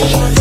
Bye.